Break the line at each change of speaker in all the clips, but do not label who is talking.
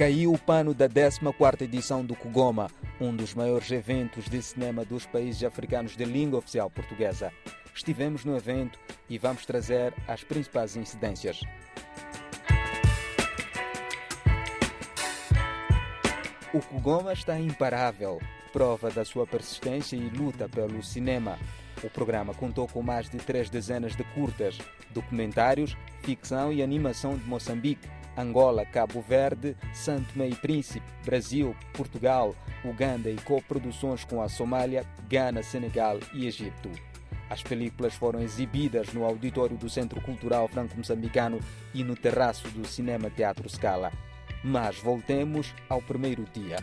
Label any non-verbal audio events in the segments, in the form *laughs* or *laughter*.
Caiu o pano da 14ª edição do Kugoma, um dos maiores eventos de cinema dos países africanos de língua oficial portuguesa. Estivemos no evento e vamos trazer as principais incidências. O Kugoma está imparável, prova da sua persistência e luta pelo cinema. O programa contou com mais de três dezenas de curtas, documentários, ficção e animação de Moçambique, Angola, Cabo Verde, Santo e Príncipe, Brasil, Portugal, Uganda e coproduções com a Somália, Gana, Senegal e Egito. As películas foram exibidas no auditório do Centro Cultural Franco-Moçambicano e no terraço do Cinema Teatro Scala. Mas voltemos ao primeiro dia.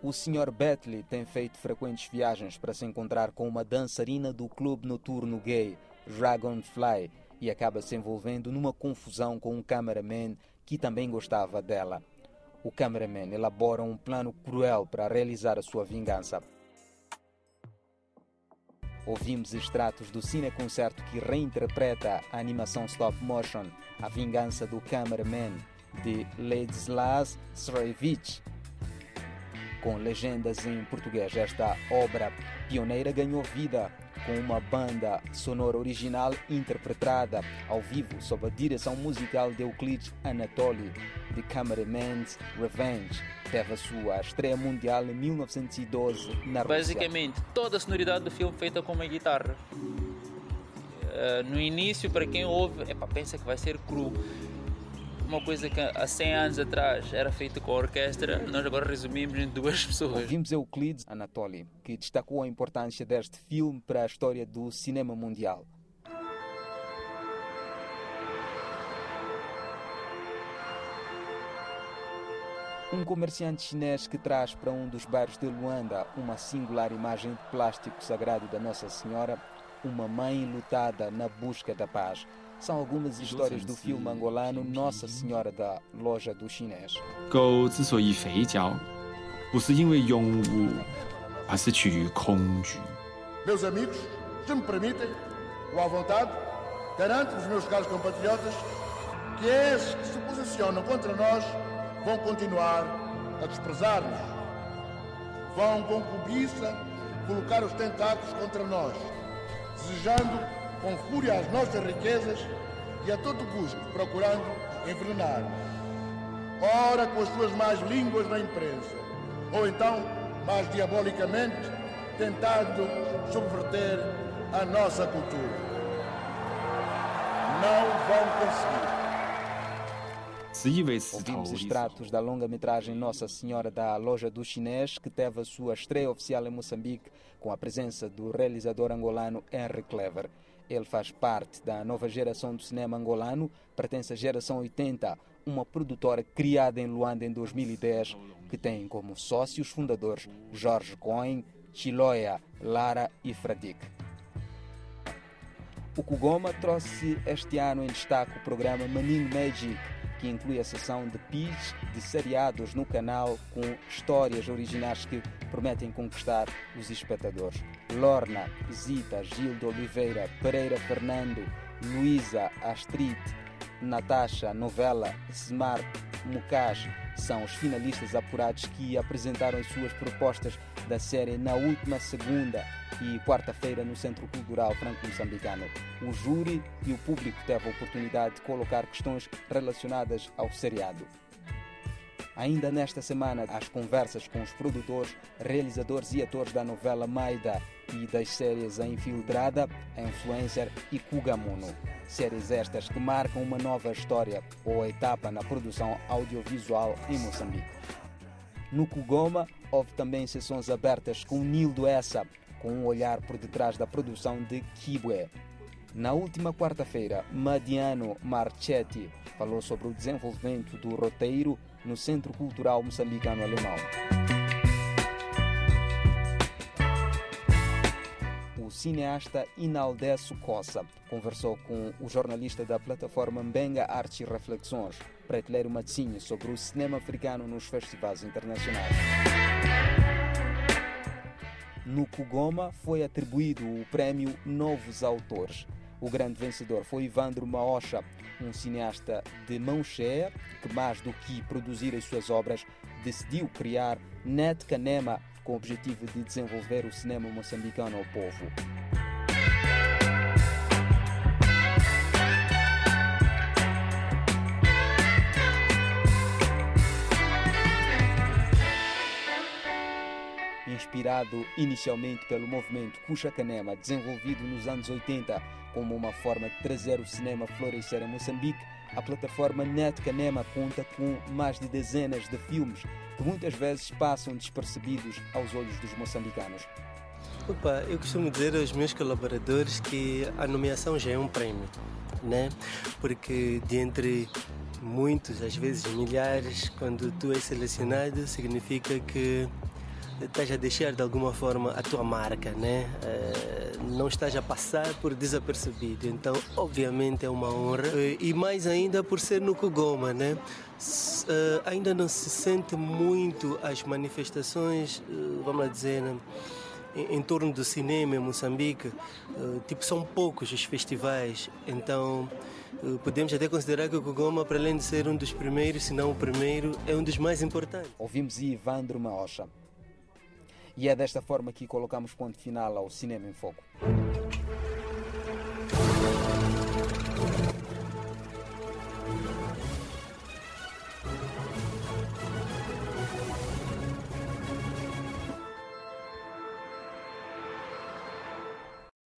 O Sr. Betley tem feito frequentes viagens para se encontrar com uma dançarina do clube noturno gay, Dragonfly, e acaba se envolvendo numa confusão com um cameraman que também gostava dela. O cameraman elabora um plano cruel para realizar a sua vingança. Ouvimos extratos do cineconcerto que reinterpreta a animação stop motion A Vingança do Cameraman, de Ladislas Srevich, com legendas em português. Esta obra pioneira ganhou vida com uma banda sonora original interpretada ao vivo sob a direção musical de Euclides Anatoly, de Cameraman's Revenge. Teve a sua estreia mundial em 1912 na Rússia.
Basicamente, toda a sonoridade do filme feita com uma guitarra. Uh, no início, para quem ouve, epa, pensa que vai ser cru uma coisa que há 100 anos atrás era feita com a orquestra, nós agora resumimos em duas *laughs* pessoas.
Ouvimos Euclides Anatoly, que destacou a importância deste filme para a história do cinema mundial. Um comerciante chinês que traz para um dos bairros de Luanda uma singular imagem de plástico sagrado da Nossa Senhora, uma mãe lutada na busca da paz são algumas histórias do filme angolano Nossa Senhora da Loja do Chinês.
狗之所以肥脚，不是因为勇武，而是取于恐惧。Meus amigos, se me permitem, ou à vontade, garanto os meus caros compatriotas que esses que se posicionam contra nós vão continuar a desprezar-nos. Vão com cobiça colocar os tentáculos contra nós, desejando com fúria as nossas riquezas e a todo custo procurando envenenar. Ora com as suas más línguas na imprensa, ou então, mais diabolicamente, tentando subverter a nossa cultura. Não vão conseguir.
Ouvimos extratos da longa-metragem Nossa Senhora da Loja do Chinês, que teve a sua estreia oficial em Moçambique, com a presença do realizador angolano Henry Clever. Ele faz parte da nova geração do cinema angolano, pertence à geração 80, uma produtora criada em Luanda em 2010, que tem como sócios fundadores Jorge Cohen, Chiloia, Lara e Fradik. O Kugoma trouxe este ano em destaque o programa Maninho Magic, que inclui a sessão de pitch de seriados no canal com histórias originais que prometem conquistar os espectadores. Lorna, Zita, Gildo Oliveira, Pereira Fernando, Luísa, Astrid, Natasha, Novela, Smart, Mukash são os finalistas apurados que apresentaram as suas propostas da série na última segunda e quarta-feira no Centro Cultural Franco-Moçambicano. O júri e o público teve a oportunidade de colocar questões relacionadas ao seriado. Ainda nesta semana, as conversas com os produtores, realizadores e atores da novela Maida e das séries A Infiltrada, A Influencer e Kugamuno. Séries estas que marcam uma nova história ou etapa na produção audiovisual em Moçambique. No Kugoma, houve também sessões abertas com Nildo Essa, com um olhar por detrás da produção de Kibwe. Na última quarta-feira, Madiano Marchetti falou sobre o desenvolvimento do roteiro no Centro Cultural Moçambicano Alemão. O cineasta Inaldesso Coça conversou com o jornalista da plataforma Mbenga Artes e Reflexões, uma sobre o cinema africano nos festivais internacionais. No Kugoma foi atribuído o prémio Novos Autores. O grande vencedor foi Ivandro Maocha, um cineasta de mão cheia que, mais do que produzir as suas obras, decidiu criar Net Canema com o objetivo de desenvolver o cinema moçambicano ao povo. inspirado inicialmente pelo movimento Cuxa Canema, desenvolvido nos anos 80 como uma forma de trazer o cinema a florescer em Moçambique, a plataforma Net Canema conta com mais de dezenas de filmes que muitas vezes passam despercebidos aos olhos dos moçambicanos.
Opa, eu costumo dizer aos meus colaboradores que a nomeação já é um prémio, né? Porque de entre muitos, às vezes milhares, quando tu és selecionado, significa que estás a deixar de alguma forma a tua marca, né? Uh, não estás a passar por desapercebido. Então, obviamente, é uma honra. Uh, e mais ainda por ser no Kugoma, né? Uh, ainda não se sente muito as manifestações, vamos lá dizer, né? em, em, torno do cinema em Moçambique. tipo, são poucos os festivais. Então, podemos até considerar que o Kugoma, para além de ser um dos primeiros, se não o primeiro, é um dos mais importantes.
Ouvimos Ivandro Maocha. E é desta forma que colocamos ponto final ao Cinema em Foco.